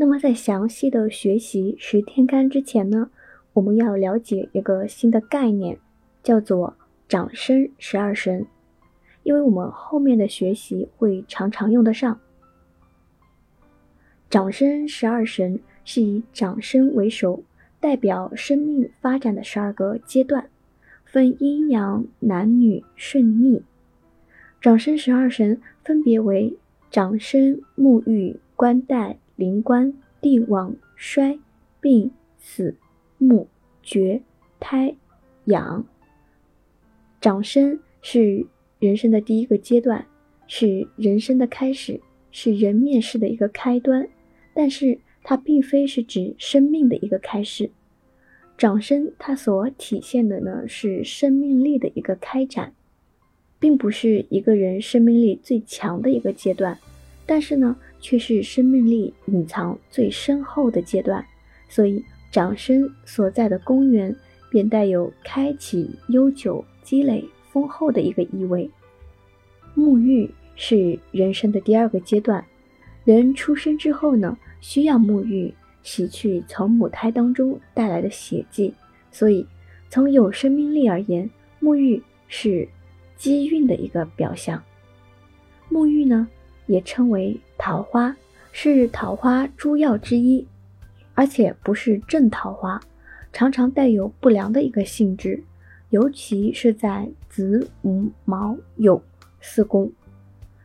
那么在详细的学习十天干之前呢，我们要了解一个新的概念，叫做长生十二神，因为我们后面的学习会常常用得上。长生十二神是以长生为首，代表生命发展的十二个阶段，分阴阳、男女、顺逆。长生十二神分别为长生、沐浴、冠带、灵官、地王、衰、病、死、木、绝、胎、养。长生是人生的第一个阶段，是人生的开始，是人面世的一个开端。但是它并非是指生命的一个开始，长生它所体现的呢是生命力的一个开展，并不是一个人生命力最强的一个阶段，但是呢却是生命力隐藏最深厚的阶段，所以长生所在的公园便带有开启、悠久、积累、丰厚的一个意味。沐浴是人生的第二个阶段，人出生之后呢。需要沐浴，洗去从母胎当中带来的血迹，所以从有生命力而言，沐浴是积运的一个表象。沐浴呢，也称为桃花，是桃花诸药之一，而且不是正桃花，常常带有不良的一个性质，尤其是在子午卯酉四宫。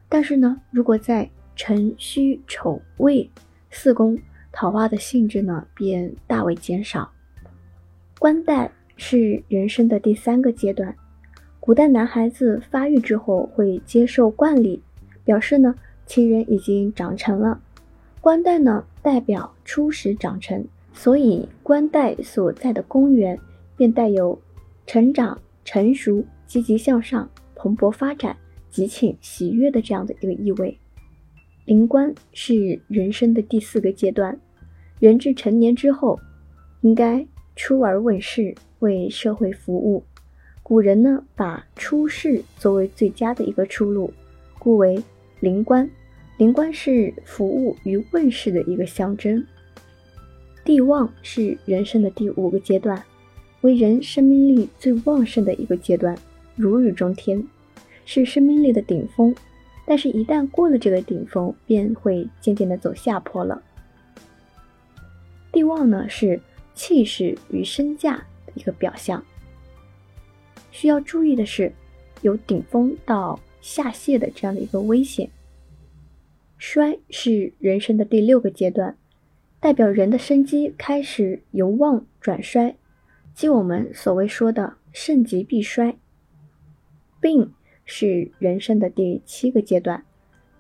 但是呢，如果在辰戌丑未，四宫桃花的性质呢，便大为减少。冠带是人生的第三个阶段。古代男孩子发育之后会接受冠礼，表示呢其人已经长成了。冠带呢代表初始长成，所以冠带所在的公园便带有成长、成熟、积极向上、蓬勃发展、吉庆、喜悦的这样的一个意味。灵官是人生的第四个阶段，人至成年之后，应该出而问世，为社会服务。古人呢，把出世作为最佳的一个出路，故为灵官。灵官是服务与问世的一个象征。地旺是人生的第五个阶段，为人生命力最旺盛的一个阶段，如日中天，是生命力的顶峰。但是，一旦过了这个顶峰，便会渐渐的走下坡了。地旺呢，是气势与身价的一个表象。需要注意的是，由顶峰到下泄的这样的一个危险。衰是人生的第六个阶段，代表人的生机开始由旺转衰，即我们所谓说的盛极必衰。病。是人生的第七个阶段，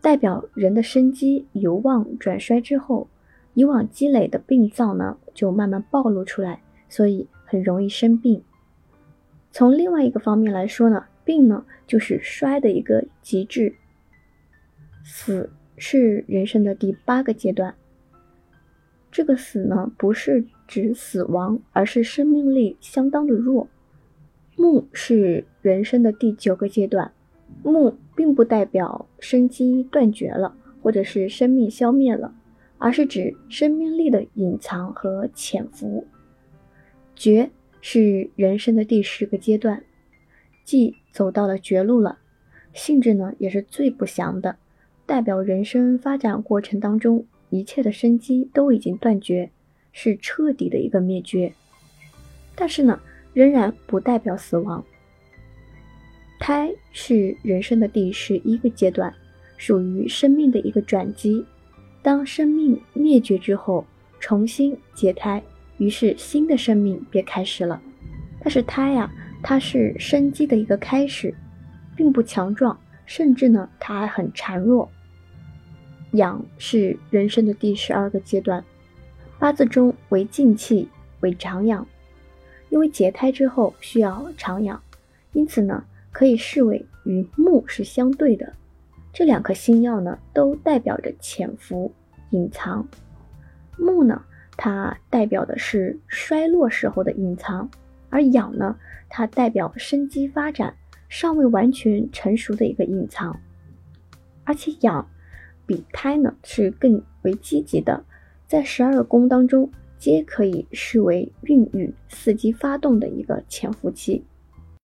代表人的生机由旺转衰之后，以往积累的病灶呢就慢慢暴露出来，所以很容易生病。从另外一个方面来说呢，病呢就是衰的一个极致。死是人生的第八个阶段，这个死呢不是指死亡，而是生命力相当的弱。木是人生的第九个阶段，木并不代表生机断绝了，或者是生命消灭了，而是指生命力的隐藏和潜伏。绝是人生的第十个阶段，既走到了绝路了，性质呢也是最不祥的，代表人生发展过程当中一切的生机都已经断绝，是彻底的一个灭绝。但是呢。仍然不代表死亡。胎是人生的第十一个阶段，属于生命的一个转机。当生命灭绝之后，重新解胎，于是新的生命便开始了。但是胎呀，它是生机的一个开始，并不强壮，甚至呢，它还很孱弱。养是人生的第十二个阶段，八字中为静气，为长养。因为结胎之后需要长养，因此呢，可以视为与木是相对的。这两颗星耀呢，都代表着潜伏、隐藏。木呢，它代表的是衰落时候的隐藏；而养呢，它代表生机发展、尚未完全成熟的一个隐藏。而且养比胎呢是更为积极的，在十二宫当中，皆可以视为孕育、伺机发动的一个潜伏期。